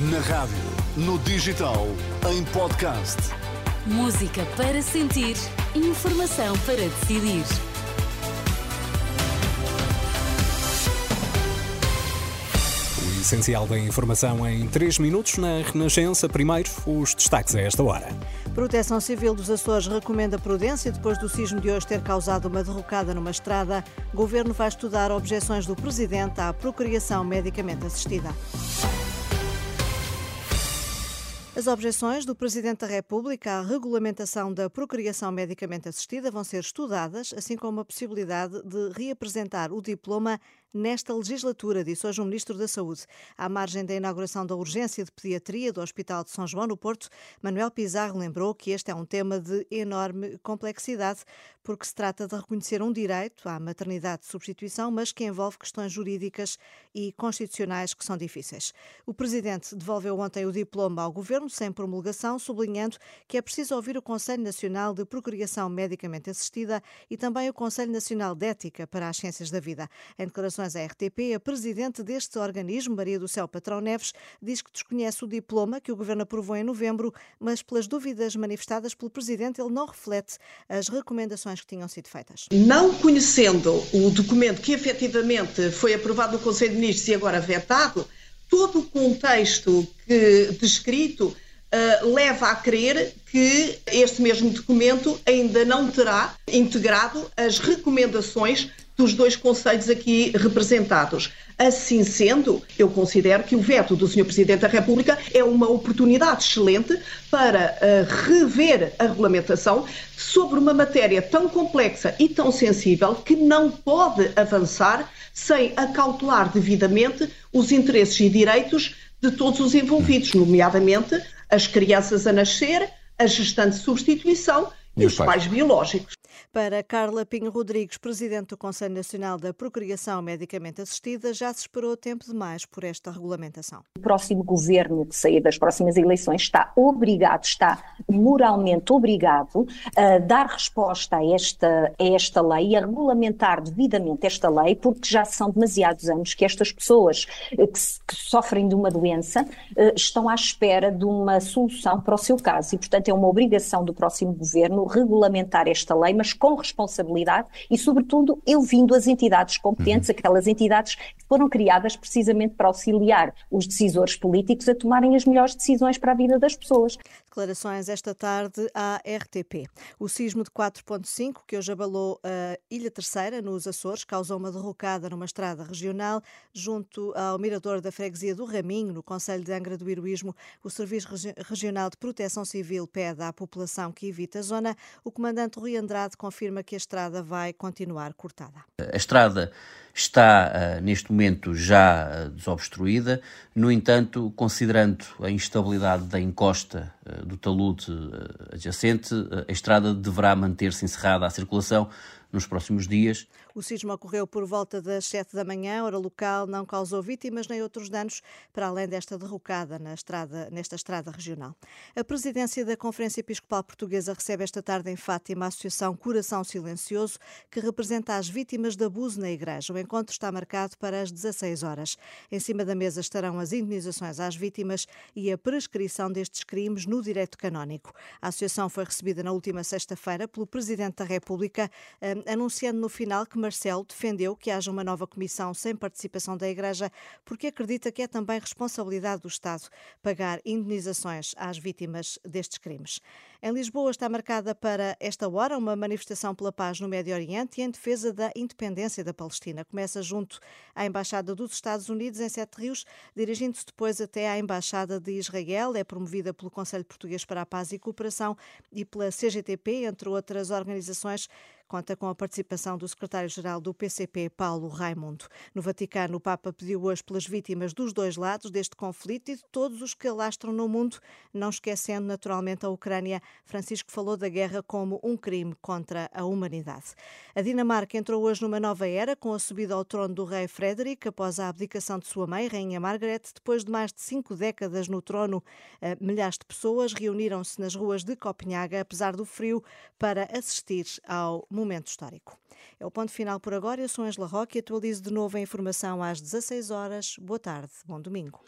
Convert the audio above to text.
Na rádio, no digital, em podcast. Música para sentir, informação para decidir. O essencial da informação em 3 minutos na Renascença. Primeiro, os destaques a esta hora. Proteção Civil dos Açores recomenda prudência depois do sismo de hoje ter causado uma derrocada numa estrada. Governo vai estudar objeções do Presidente à procriação medicamente assistida. As objeções do Presidente da República à regulamentação da procriação medicamente assistida vão ser estudadas, assim como a possibilidade de reapresentar o diploma nesta legislatura, disse hoje o Ministro da Saúde. À margem da inauguração da urgência de pediatria do Hospital de São João, no Porto, Manuel Pizarro lembrou que este é um tema de enorme complexidade, porque se trata de reconhecer um direito à maternidade de substituição, mas que envolve questões jurídicas e constitucionais que são difíceis. O Presidente devolveu ontem o diploma ao Governo sem promulgação, sublinhando que é preciso ouvir o Conselho Nacional de Procriação Medicamente Assistida e também o Conselho Nacional de Ética para as Ciências da Vida. Em declarações declarações à RTP, a presidente deste organismo, Maria do Céu Patrão Neves, diz que desconhece o diploma que o governo aprovou em novembro, mas pelas dúvidas manifestadas pelo presidente, ele não reflete as recomendações que tinham sido feitas. Não conhecendo o documento que efetivamente foi aprovado no Conselho de Ministros e agora vetado, todo o contexto que, descrito Uh, leva a crer que este mesmo documento ainda não terá integrado as recomendações dos dois conselhos aqui representados. Assim sendo, eu considero que o veto do Sr. Presidente da República é uma oportunidade excelente para uh, rever a regulamentação sobre uma matéria tão complexa e tão sensível que não pode avançar sem acautelar devidamente os interesses e direitos de todos os envolvidos, nomeadamente as crianças a nascer, a gestante de substituição e, e os pais. pais biológicos. Para Carla Pinho Rodrigues, presidente do Conselho Nacional da Procriação Medicamente Assistida, já se esperou tempo demais por esta regulamentação. O próximo governo que sair das próximas eleições está obrigado, está moralmente obrigado a dar resposta a esta, a esta lei e a regulamentar devidamente esta lei, porque já são demasiados anos que estas pessoas eh, que, sofrem de uma doença eh, estão à espera de uma solução para o seu caso e, portanto, é uma obrigação do próximo governo regulamentar esta lei, mas com responsabilidade e, sobretudo, eu vindo as entidades competentes, uhum. aquelas entidades que foram criadas precisamente para auxiliar os decisores políticos a tomarem as melhores decisões para a vida das pessoas. Declarações esta tarde à RTP. O sismo de 4.5, que hoje abalou a Ilha Terceira, nos Açores, causou uma derrocada numa estrada regional junto ao mirador da freguesia do Raminho, no Conselho de Angra do Heroísmo. O Serviço Regional de Proteção Civil pede à população que evite a zona. O comandante Rui Andrade confirma que a estrada vai continuar cortada. A estrada está uh, neste momento já uh, desobstruída, no entanto, considerando a instabilidade da encosta uh, do talude adjacente, a estrada deverá manter-se encerrada à circulação nos próximos dias. O sismo ocorreu por volta das 7 da manhã, hora local, não causou vítimas nem outros danos, para além desta derrocada na estrada, nesta estrada regional. A presidência da Conferência Episcopal Portuguesa recebe esta tarde em Fátima a Associação Coração Silencioso, que representa as vítimas de abuso na Igreja. O encontro está marcado para as 16 horas. Em cima da mesa estarão as indenizações às vítimas e a prescrição destes crimes no direito canónico. A associação foi recebida na última sexta-feira pelo Presidente da República, anunciando no final que Marcelo defendeu que haja uma nova comissão sem participação da Igreja, porque acredita que é também responsabilidade do Estado pagar indenizações às vítimas destes crimes. Em Lisboa está marcada para esta hora uma manifestação pela paz no Médio Oriente e em defesa da independência da Palestina. Começa junto à Embaixada dos Estados Unidos em Sete Rios, dirigindo-se depois até à Embaixada de Israel. É promovida pelo Conselho Português para a Paz e Cooperação e pela CGTP, entre outras organizações conta com a participação do secretário-geral do PCP, Paulo Raimundo. No Vaticano, o Papa pediu hoje pelas vítimas dos dois lados deste conflito e de todos os que alastram no mundo, não esquecendo naturalmente a Ucrânia. Francisco falou da guerra como um crime contra a humanidade. A Dinamarca entrou hoje numa nova era com a subida ao trono do rei Frederick após a abdicação de sua mãe, Rainha Margaret. Depois de mais de cinco décadas no trono, eh, milhares de pessoas reuniram-se nas ruas de Copenhaga, apesar do frio, para assistir ao momento histórico. É o ponto final por agora. Eu sou Angela Roque e atualizo de novo a informação às 16 horas. Boa tarde, bom domingo.